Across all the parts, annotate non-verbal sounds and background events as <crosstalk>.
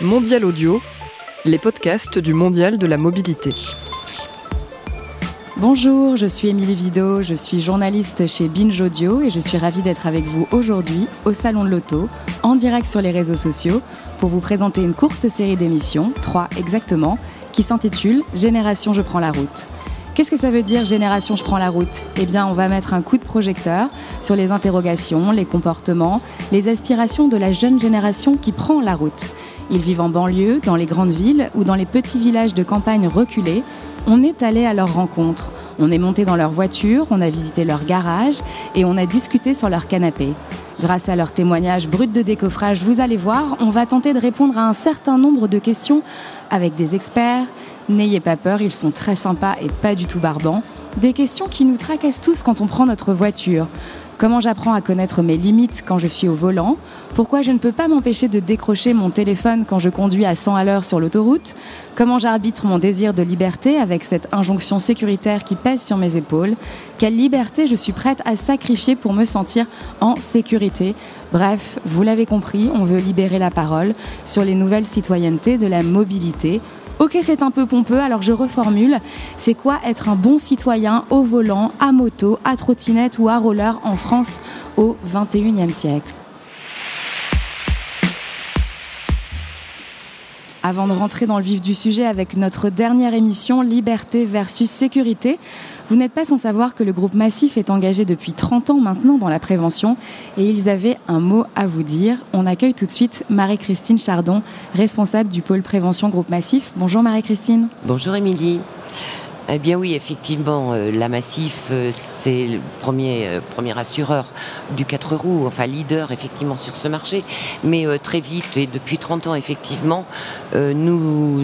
Mondial Audio, les podcasts du Mondial de la mobilité. Bonjour, je suis Émilie Vido, je suis journaliste chez Binge Audio et je suis ravie d'être avec vous aujourd'hui au Salon de l'Auto, en direct sur les réseaux sociaux, pour vous présenter une courte série d'émissions, trois exactement, qui s'intitule Génération Je prends la route. Qu'est-ce que ça veut dire Génération Je prends la route? Eh bien, on va mettre un coup de projecteur sur les interrogations, les comportements, les aspirations de la jeune génération qui prend la route. Ils vivent en banlieue, dans les grandes villes ou dans les petits villages de campagne reculés. On est allé à leur rencontre. On est monté dans leur voiture, on a visité leur garage et on a discuté sur leur canapé. Grâce à leurs témoignages bruts de décoffrage, vous allez voir, on va tenter de répondre à un certain nombre de questions avec des experts. N'ayez pas peur, ils sont très sympas et pas du tout barbants. Des questions qui nous tracassent tous quand on prend notre voiture. Comment j'apprends à connaître mes limites quand je suis au volant? Pourquoi je ne peux pas m'empêcher de décrocher mon téléphone quand je conduis à 100 à l'heure sur l'autoroute? Comment j'arbitre mon désir de liberté avec cette injonction sécuritaire qui pèse sur mes épaules? Quelle liberté je suis prête à sacrifier pour me sentir en sécurité? Bref, vous l'avez compris, on veut libérer la parole sur les nouvelles citoyennetés de la mobilité Ok, c'est un peu pompeux, alors je reformule. C'est quoi être un bon citoyen au volant, à moto, à trottinette ou à roller en France au 21e siècle? Avant de rentrer dans le vif du sujet avec notre dernière émission Liberté versus sécurité, vous n'êtes pas sans savoir que le groupe Massif est engagé depuis 30 ans maintenant dans la prévention et ils avaient un mot à vous dire. On accueille tout de suite Marie-Christine Chardon, responsable du pôle prévention groupe Massif. Bonjour Marie-Christine. Bonjour Émilie. Eh bien oui, effectivement, euh, la Massif, euh, c'est le premier, euh, premier assureur du 4 roues, enfin leader effectivement sur ce marché. Mais très vite, et depuis 30 ans effectivement, nous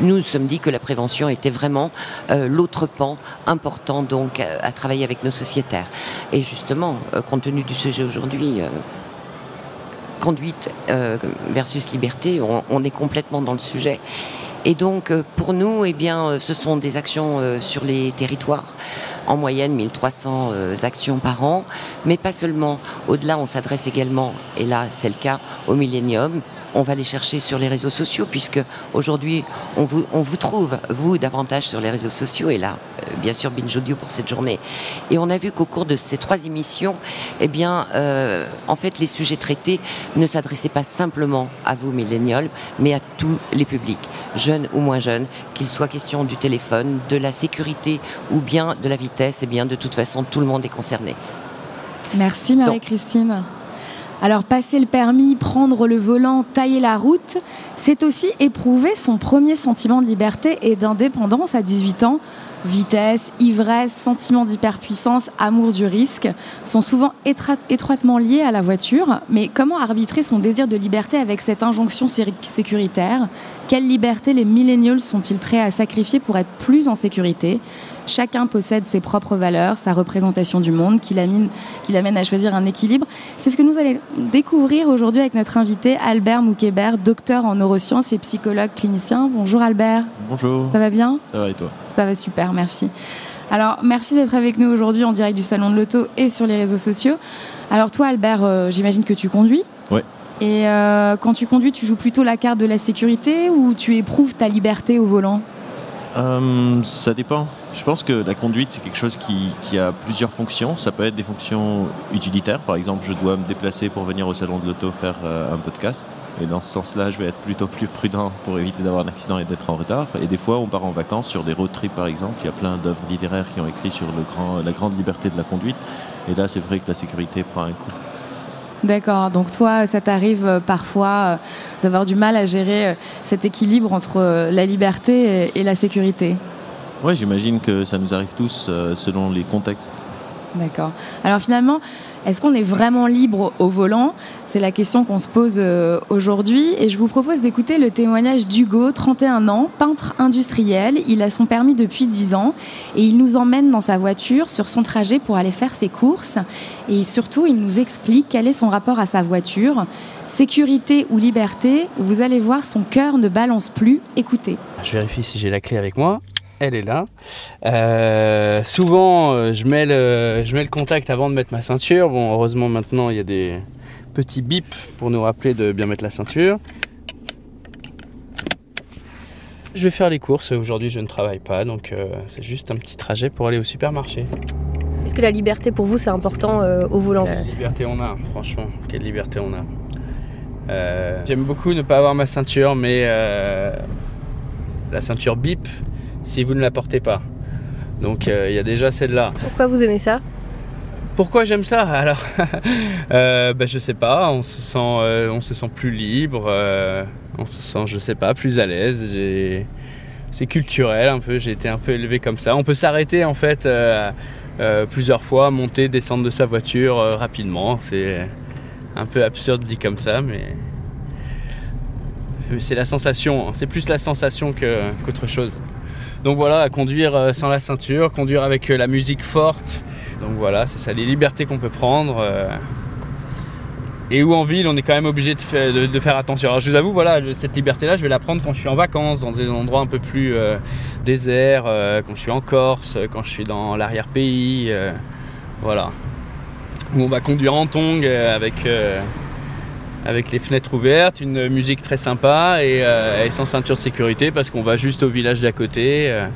nous sommes dit que la prévention était vraiment l'autre pan important donc à, travailler avec nos sociétaires. Et justement, compte tenu du sujet aujourd'hui, conduite versus liberté, on, est complètement dans le sujet. Et donc, euh, pour nous, eh bien, euh, ce sont des actions euh, sur les territoires. En moyenne, 1300 actions par an. Mais pas seulement. Au-delà, on s'adresse également, et là, c'est le cas, au millénium, on va les chercher sur les réseaux sociaux, puisque aujourd'hui, on vous, trouve, vous, davantage sur les réseaux sociaux, et là, euh, bien sûr, Binge Audio pour cette journée. Et on a vu qu'au cours de ces trois émissions, eh bien, euh, en fait, les sujets traités ne s'adressaient pas simplement à vous, millénials, mais à tous les publics, jeunes ou moins jeunes, qu'il soit question du téléphone, de la sécurité ou bien de la vitesse, et eh bien, de toute façon, tout le monde est concerné. Merci Marie-Christine. Alors passer le permis, prendre le volant, tailler la route, c'est aussi éprouver son premier sentiment de liberté et d'indépendance à 18 ans. Vitesse, ivresse, sentiment d'hyperpuissance, amour du risque sont souvent étroitement liés à la voiture. Mais comment arbitrer son désir de liberté avec cette injonction sécuritaire? Quelle liberté les millennials sont-ils prêts à sacrifier pour être plus en sécurité? Chacun possède ses propres valeurs, sa représentation du monde qui l'amène à choisir un équilibre. C'est ce que nous allons découvrir aujourd'hui avec notre invité Albert Moukébert, docteur en neurosciences et psychologue clinicien. Bonjour Albert. Bonjour. Ça va bien? Ça va et toi? Ça va super, merci. Alors, merci d'être avec nous aujourd'hui en direct du Salon de l'Auto et sur les réseaux sociaux. Alors, toi, Albert, euh, j'imagine que tu conduis Oui. Et euh, quand tu conduis, tu joues plutôt la carte de la sécurité ou tu éprouves ta liberté au volant? Euh, Ça dépend. Je pense que la conduite, c'est quelque chose qui, a plusieurs fonctions. Ça peut être des fonctions utilitaires. Par exemple, je dois me déplacer pour venir au salon de l'auto faire un podcast. Et dans ce sens-là, je vais être plutôt plus prudent pour éviter d'avoir un accident et d'être en retard. Et des fois, on part en vacances sur des road trips, par exemple. Il y a plein d'œuvres littéraires qui ont écrit sur le grand, la grande liberté de la conduite. Et là, c'est vrai que la sécurité prend un coup. D'accord. Donc toi, ça t'arrive euh, parfois euh, d'avoir du mal à gérer cet équilibre entre la liberté et la sécurité? Oui, j'imagine que ça nous arrive tous euh, selon les contextes. D'accord. Alors finalement, est-ce qu'on est vraiment libre au volant? C'est la question qu'on se pose euh, aujourd'hui. Et je vous propose d'écouter le témoignage d'Hugo, 31 ans, peintre industriel. Il a son permis depuis 10 ans et il nous emmène dans sa voiture sur son trajet pour aller faire ses courses. Et surtout, il nous explique quel est son rapport à sa voiture. Sécurité ou liberté, vous allez voir, son cœur ne balance plus. Écoutez. Je vérifie si j'ai la clé avec moi elle est là. Euh, souvent, euh, je mets, le, je mets le contact avant de mettre ma ceinture. Bon, heureusement, maintenant, il y a des petits bips pour nous rappeler de bien mettre la ceinture. Je vais faire les courses. Aujourd'hui, je ne travaille pas, donc euh, c'est juste un petit trajet pour aller au supermarché. Est-ce que la liberté pour vous c'est important euh, au volant Quelle liberté on a, franchement. Quelle liberté on a. Euh, J'aime beaucoup ne pas avoir ma ceinture, mais la ceinture bip si vous ne la portez pas. Donc euh, il y a déjà celle-là. Pourquoi vous aimez ça? Pourquoi j'aime ça? Alors, <laughs> euh, bah, je sais pas. On se sent, euh, on se sent plus libre. euh, on se sent, je sais pas, plus à l'aise. C'est culturel un peu. J'ai été un peu élevé comme ça. On peut s'arrêter en fait plusieurs fois, monter, descendre de sa voiture rapidement. C'est un peu absurde dit comme ça, mais mais c'est la sensation. hein. C'est plus la sensation qu'autre chose. Donc voilà, conduire euh, sans la ceinture, conduire avec euh, la musique forte. Donc voilà, c'est ça les libertés qu'on peut prendre. euh, et où en ville, on est quand même obligé de, fa- de- de faire attention. Alors je vous avoue, voilà, cette liberté-là, je vais la prendre quand je suis en vacances, dans des endroits un peu plus déserts, quand je suis en Corse, quand je suis dans l'arrière-pays. voilà. Où on va conduire en tong avec, avec les fenêtres ouvertes, une musique très sympa et, euh, et sans ceinture de sécurité parce qu'on va juste au village d'à côté. euh,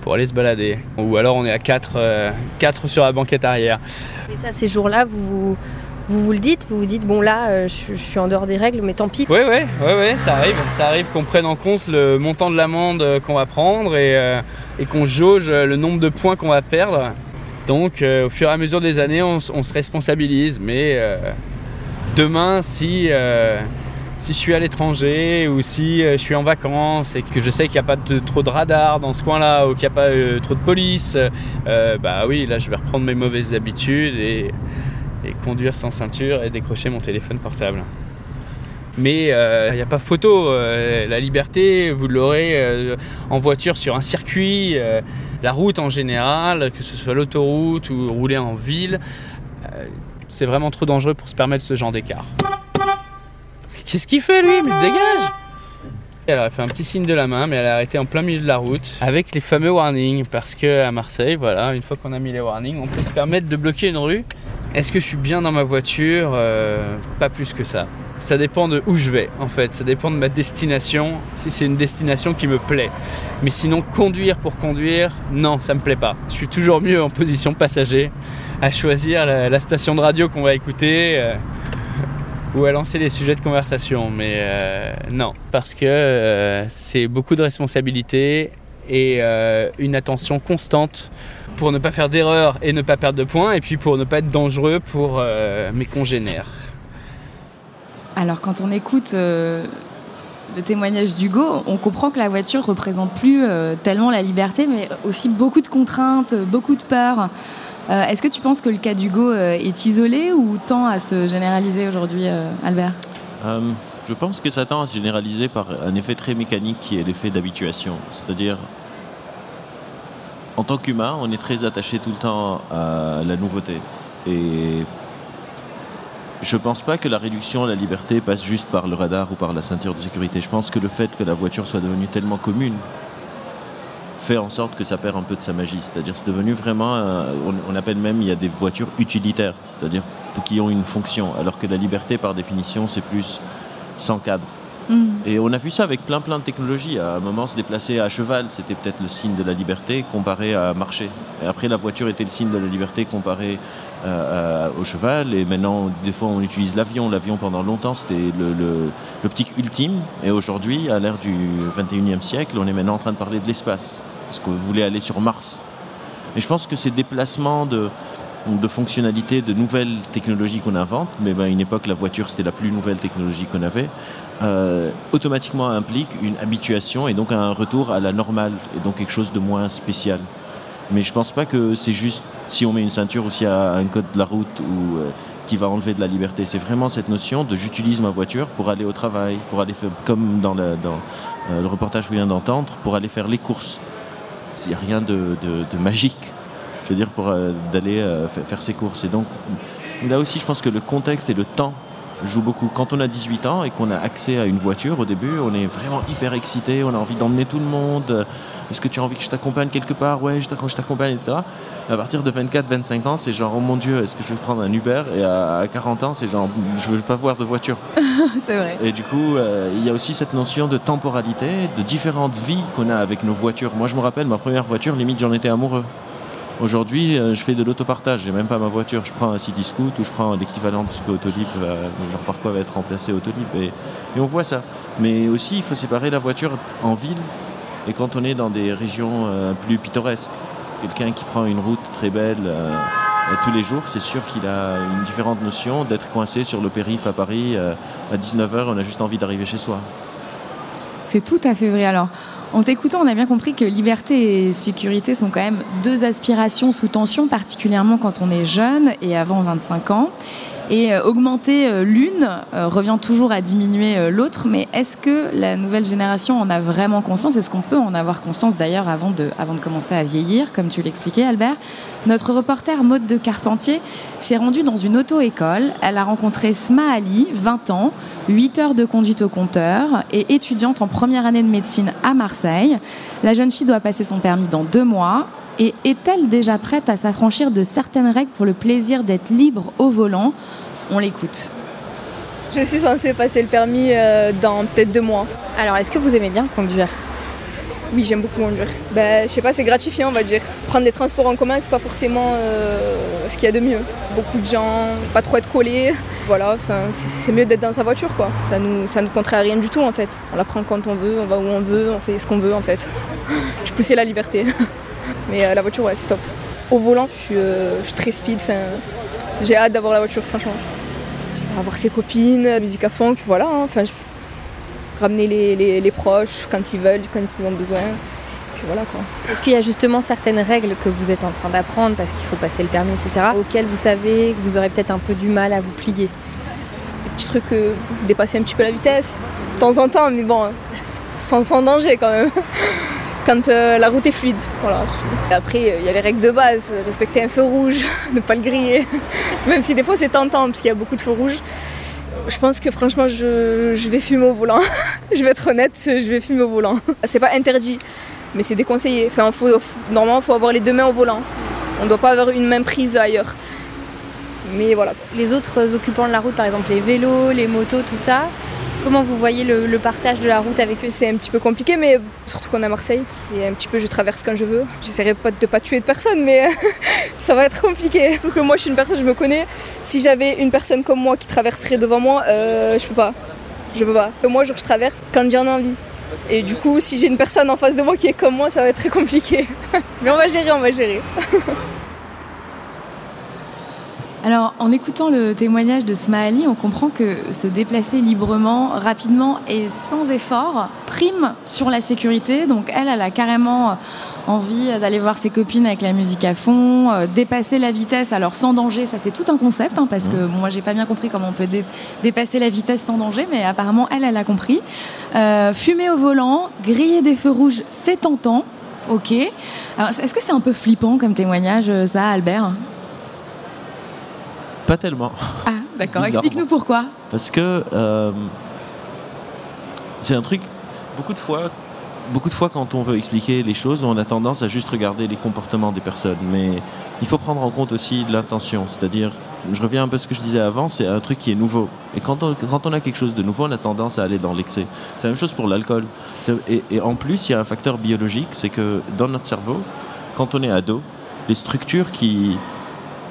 pour aller se balader. Ou alors on est à 4 sur la banquette arrière. Et ça, ces jours-là, vous, vous vous vous le dites Vous vous dites, bon là, euh, je, je suis en dehors des règles, mais tant pis. Oui, oui, ouais, ouais, ça arrive. Ça arrive qu'on prenne en compte le montant de l'amende euh, qu'on va prendre et, euh, et qu'on jauge euh, le nombre de points qu'on va perdre. Donc, euh, au fur et à mesure des années, on, se responsabilise. Mais euh, demain, si, euh, si je suis à l'étranger ou si euh, je suis en vacances et que je sais qu'il n'y a pas trop de radar dans ce coin-là ou qu'il n'y a pas euh, trop de police, bah oui, là, je vais reprendre mes mauvaises habitudes et, conduire sans ceinture et décrocher mon téléphone portable. Mais il n'y a pas photo. la liberté, vous l'aurez en voiture sur un circuit, la route en général, que ce soit l'autoroute ou rouler en ville. C'est vraiment trop dangereux pour se permettre ce genre d'écart. Qu'est-ce qu'il fait lui? Mais dégage Elle a fait un petit signe de la main, mais elle a arrêté en plein milieu de la route avec les fameux warnings. Parce que à Marseille, voilà, une fois qu'on a mis les warnings, on peut se permettre de bloquer une rue. Est-ce que je suis bien dans ma voiture? Euh, Pas plus que ça. Ça dépend de où je vais, en fait. Ça dépend de ma destination, si c'est une destination qui me plaît. Mais sinon, conduire pour conduire, non, ça me plaît pas. Je suis toujours mieux en position passager, à choisir la, station de radio qu'on va écouter euh, ou à lancer les sujets de conversation. Mais euh, non, parce que euh, c'est beaucoup de responsabilités et une attention constante pour ne pas faire d'erreurs et ne pas perdre de points, et puis pour ne pas être dangereux pour mes congénères. Alors quand on écoute euh, le témoignage d'Hugo, on comprend que la voiture représente plus euh, tellement la liberté, mais aussi beaucoup de contraintes, beaucoup de peurs. Euh, Est-ce que tu penses que le cas d'Hugo est isolé ou tend à se généraliser aujourd'hui, Albert? Je pense que ça tend à se généraliser par un effet très mécanique qui est l'effet d'habituation. C'est-à-dire, en tant qu'humain, on est très attaché tout le temps à la nouveauté. Je ne pense pas que la réduction de la liberté passe juste par le radar ou par la ceinture de sécurité. Je pense que le fait que la voiture soit devenue tellement commune fait en sorte que ça perd un peu de sa magie. C'est-à-dire c'est devenu vraiment, un- on, on appelle même, il y a des voitures utilitaires, c'est-à-dire qui ont une fonction, alors que la liberté par définition c'est plus sans cadre. Hmm. Et on a vu ça avec plein plein de technologies. À un moment, se déplacer à cheval, c'était peut-être le signe de la liberté comparé à marcher. Et après, la voiture était le signe de la liberté comparé euh, au cheval. Et maintenant, des fois, on utilise l'avion. L'avion, pendant longtemps, c'était le, le- l'optique ultime. Et aujourd'hui, à l'ère du 21e siècle, on est maintenant en train de parler de l'espace. Parce qu'on voulait aller sur Mars. Et je pense que ces déplacements de, de fonctionnalités, de nouvelles technologies qu'on invente, mais ben, à une époque, la voiture, c'était la plus nouvelle technologie qu'on avait, euh, automatiquement implique une habituation et donc un retour à la normale et donc quelque chose de moins spécial. Mais je pense pas que c'est juste si on met une ceinture ou s'il a un code de la route ou euh, qui va enlever de la liberté. C'est vraiment cette notion de j'utilise ma voiture pour aller au travail, pour aller faire, comme dans, le, euh, reportage que vous vient d'entendre, pour aller faire les courses. Il n'y a rien de magique, je veux dire, pour euh, d'aller euh, fa- faire ses courses. Et donc là aussi, je pense que le contexte et le temps joue beaucoup. Quand on a 18 ans et qu'on a accès à une voiture, au début, on est vraiment hyper excité, on a envie d'emmener tout le monde. est-ce que tu as envie que je t'accompagne quelque part? Ouais, je t'accompagne, etc. À partir de 24-25 ans, c'est genre, oh mon Dieu, est-ce que je vais prendre un Uber? Et à 40 ans, c'est genre, je veux pas voir de voiture. <laughs> c'est vrai. Et du coup, euh, il y a aussi cette notion de temporalité, de différentes vies qu'on a avec nos voitures. Moi, je me rappelle, ma première voiture, limite, j'en étais amoureux. Aujourd'hui, euh, je fais de l'autopartage, j'ai même pas ma voiture. Je prends un City Scoot ou je prends l'équivalent de ce que Autolib, genre par quoi va être remplacé Autolib. Et, on voit ça. Mais aussi, il faut séparer la voiture en ville et quand on est dans des régions euh, plus pittoresques. Quelqu'un qui prend une route très belle euh, tous les jours, c'est sûr qu'il a une différente notion d'être coincé sur le périph' à Paris. à 19h, on a juste envie d'arriver chez soi. C'est tout à fait vrai. Alors, en t'écoutant, on a bien compris que liberté et sécurité sont quand même deux aspirations sous tension, particulièrement quand on est jeune et avant 25 ans. Et euh, augmenter euh, l'une euh, revient toujours à diminuer l'autre, mais est-ce que la nouvelle génération en a vraiment conscience? Est-ce qu'on peut en avoir conscience d'ailleurs avant de, avant de commencer à vieillir, comme tu l'expliquais Albert Notre reporter Maude de Carpentier s'est rendue dans une auto-école. Elle a rencontré Sma Ali, 20 ans, 8 heures de conduite au compteur et étudiante en première année de médecine à Marseille. La jeune fille doit passer son permis dans deux mois. Et est-elle déjà prête à s'affranchir de certaines règles pour le plaisir d'être libre au volant? On l'écoute. Je suis censée passer le permis euh, dans peut-être deux mois. Alors, est-ce que vous aimez bien conduire? Oui, j'aime beaucoup conduire. Ben, je sais pas, c'est gratifiant, on va dire. Prendre des transports en commun, c'est pas forcément euh, ce qu'il y a de mieux. Beaucoup de gens, pas trop être collés. Voilà, c'est mieux d'être dans sa voiture, quoi. Ça nous, ça nous contrarie rien du tout, en fait. On la prend quand on veut, on va où on veut, on fait ce qu'on veut, en fait. Je poussais la liberté. <laughs> Mais euh, la voiture, ouais, c'est top. Au volant, je suis, euh, très speed. J'ai hâte d'avoir la voiture, franchement. Avoir ses copines, la musique à fond, puis voilà. Hein, enfin, ramener les, proches quand ils veulent, quand ils ont besoin. Puis voilà quoi. Est-ce qu'il y a justement certaines règles que vous êtes en train d'apprendre parce qu'il faut passer le permis, etc., auxquelles vous savez que vous aurez peut-être un peu du mal à vous plier? Des petits trucs, euh, dépasser un petit peu la vitesse, de temps en temps, mais bon, sans, sans danger quand même <laughs> quand euh, la route est fluide. Voilà, après, il y a les règles de base, respecter un feu rouge, <laughs> ne pas le griller. <laughs> Même si des fois c'est tentant parce qu'il y a beaucoup de feux rouges. Je pense que franchement, je, vais fumer au volant. <laughs> je vais être honnête, je vais fumer au volant. C'est pas interdit, mais c'est déconseillé. Enfin, normalement, il faut avoir les deux mains au volant. On ne doit pas avoir une main prise ailleurs. Mais voilà. Les autres occupants de la route, par exemple les vélos, les motos, tout ça, Comment vous voyez le, partage de la route avec eux C'est un petit peu compliqué, mais surtout qu'on est à Marseille. Et un petit peu, je traverse quand je veux. J'essaierai pas de pas tuer de personne, mais <laughs> ça va être compliqué. Surtout que moi, je suis une personne, je me connais. Si j'avais une personne comme moi qui traverserait devant moi, euh, je peux pas. Je peux pas. moi, je traverse quand j'en ai envie. Et du coup, si j'ai une personne en face de moi qui est comme moi, ça va être très compliqué. <laughs> mais on va gérer, on va gérer. <laughs> Alors, en écoutant le témoignage de Smaali, on comprend que se déplacer librement, rapidement et sans effort prime sur la sécurité. Donc, elle, elle a carrément envie d'aller voir ses copines avec la musique à fond, euh, dépasser la vitesse, alors sans danger, ça c'est tout un concept, hein, parce que moi j'ai pas bien compris comment on peut dépasser la vitesse sans danger, mais apparemment elle, elle a compris. Euh, fumer au volant, griller des feux rouges, c'est tentant, ok. Est-ce que c'est un peu flippant comme témoignage, euh, ça, Albert? Pas tellement. Ah, d'accord. Explique-nous pourquoi. Parce que euh, c'est un truc, beaucoup de fois, beaucoup de fois quand on veut expliquer les choses, on a tendance à juste regarder les comportements des personnes. Mais il faut prendre en compte aussi l'intention. C'est-à-dire, je reviens un peu à ce que je disais avant, c'est un truc qui est nouveau. Et quand on, quand on a quelque chose de nouveau, on a tendance à aller dans l'excès. C'est la même chose pour l'alcool. Et, et en plus, il y a un facteur biologique, c'est que dans notre cerveau, quand on est ado, les structures qui,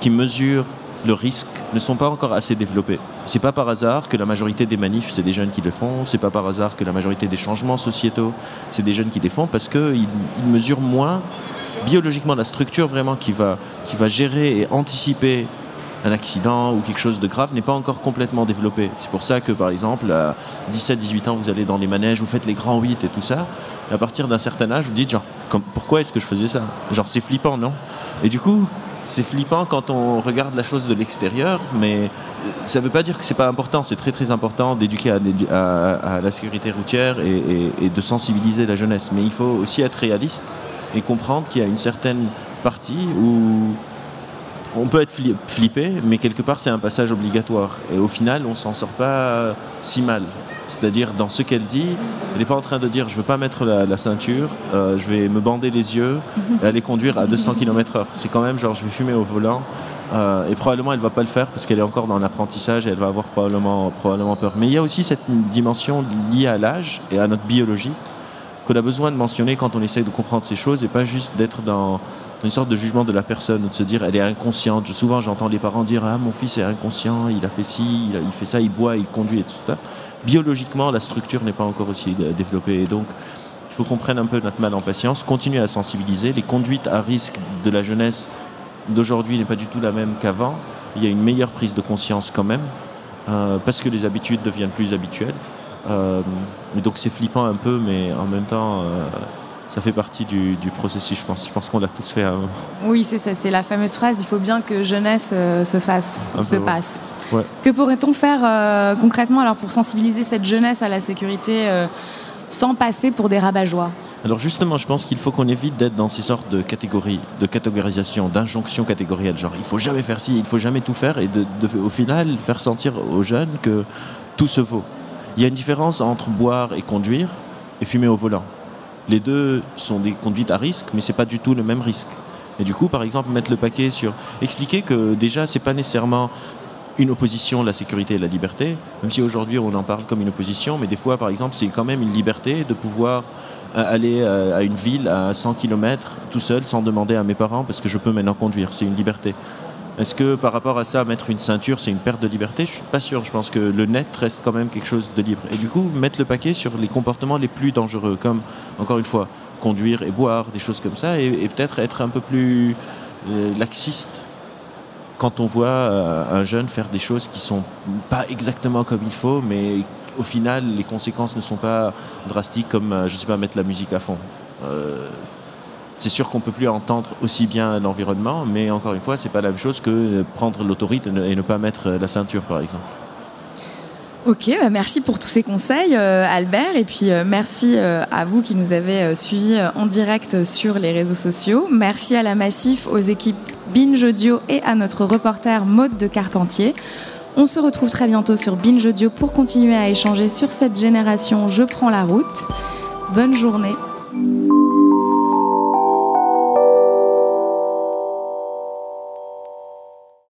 qui mesurent le risque ne sont pas encore assez développés. C'est pas par hasard que la majorité des manifs, c'est des jeunes qui le font. C'est pas par hasard que la majorité des changements sociétaux, c'est des jeunes qui les font parce qu'ils ils mesurent moins biologiquement la structure vraiment qui va, qui va gérer et anticiper un accident ou quelque chose de grave n'est pas encore complètement développé. C'est pour ça que, par exemple, à 17-18 ans, vous allez dans les manèges, vous faites les grands 8 et tout ça. Et à partir d'un certain âge, vous dites, genre, pourquoi est-ce que je faisais ça? Genre, c'est flippant, non? Et du coup, c'est flippant quand on regarde la chose de l'extérieur, mais ça ne veut pas dire que c'est pas important. C'est très très important d'éduquer à, la sécurité routière et, de sensibiliser la jeunesse. Mais il faut aussi être réaliste et comprendre qu'il y a une certaine partie où on peut être flippé, mais quelque part c'est un passage obligatoire. Et au final, on s'en sort pas si mal. C'est-à-dire, dans ce qu'elle dit, elle n'est pas en train de dire je ne veux pas mettre la, ceinture, euh, je vais me bander les yeux <laughs> et aller conduire à 200 km/h. C'est quand même genre je vais fumer au volant. Euh, et probablement elle ne va pas le faire parce qu'elle est encore dans l'apprentissage et elle va avoir probablement, probablement peur. Mais il y a aussi cette dimension liée à l'âge et à notre biologie qu'on a besoin de mentionner quand on essaye de comprendre ces choses et pas juste d'être dans une sorte de jugement de la personne, de se dire elle est inconsciente. Souvent j'entends les parents dire ah mon fils est inconscient, il a fait ci, il, fait ça, il boit, il conduit et tout ça. Biologiquement la structure n'est pas encore aussi développée et donc il faut qu'on prenne un peu notre mal en patience, continuer à sensibiliser. Les conduites à risque de la jeunesse d'aujourd'hui n'est pas du tout la même qu'avant. Il y a une meilleure prise de conscience quand même euh, parce que les habitudes deviennent plus habituelles. Euh, donc c'est flippant un peu, mais en même temps, euh, ça fait partie du, processus, je pense. Je pense qu'on l'a tous fait. Oui, c'est ça, c'est la fameuse phrase, il faut bien que jeunesse euh, se fasse, se passe. Que pourrait-on faire concrètement alors pour sensibiliser cette jeunesse à la sécurité sans passer pour des rabat-joie? Alors justement, je pense qu'il faut qu'on évite d'être dans ces sortes de catégories, de catégorisation, d'injonctions catégorielles. Genre, il faut jamais faire ci, il faut jamais tout faire, et de, au final faire sentir aux jeunes que tout se vaut. Il y a une différence entre boire et conduire et fumer au volant. Les deux sont des conduites à risque, mais ce n'est pas du tout le même risque. Et du coup, par exemple, mettre le paquet sur. Expliquer que déjà, ce n'est pas nécessairement une opposition la sécurité et la liberté, même si aujourd'hui on en parle comme une opposition, mais des fois, par exemple, c'est quand même une liberté de pouvoir euh, aller euh, à une ville à 100 km tout seul sans demander à mes parents parce que je peux maintenant conduire. C'est une liberté. Est-ce que par rapport à ça, mettre une ceinture, c'est une perte de liberté? Je suis pas sûr. Je pense que le net reste quand même quelque chose de libre. Et du coup, mettre le paquet sur les comportements les plus dangereux, comme, encore une fois, conduire et boire, des choses comme ça, et, peut-être être un peu plus euh, laxiste quand on voit euh, un jeune faire des choses qui sont pas exactement comme il faut, mais au final, les conséquences ne sont pas drastiques comme, euh, je sais pas, mettre la musique à fond c'est sûr qu'on ne peut plus entendre aussi bien l'environnement, mais encore une fois, ce n'est pas la même chose que prendre l'autorité et ne pas mettre la ceinture, par exemple. Ok, bah merci pour tous ces conseils, euh, Albert, et puis euh, merci euh, à vous qui nous avez suivis en direct sur les réseaux sociaux. Merci à la Massif, aux équipes Binge Audio et à notre reporter Maude de Carpentier. On se retrouve très bientôt sur Binge Audio pour continuer à échanger sur cette génération Je prends la route. Bonne journée.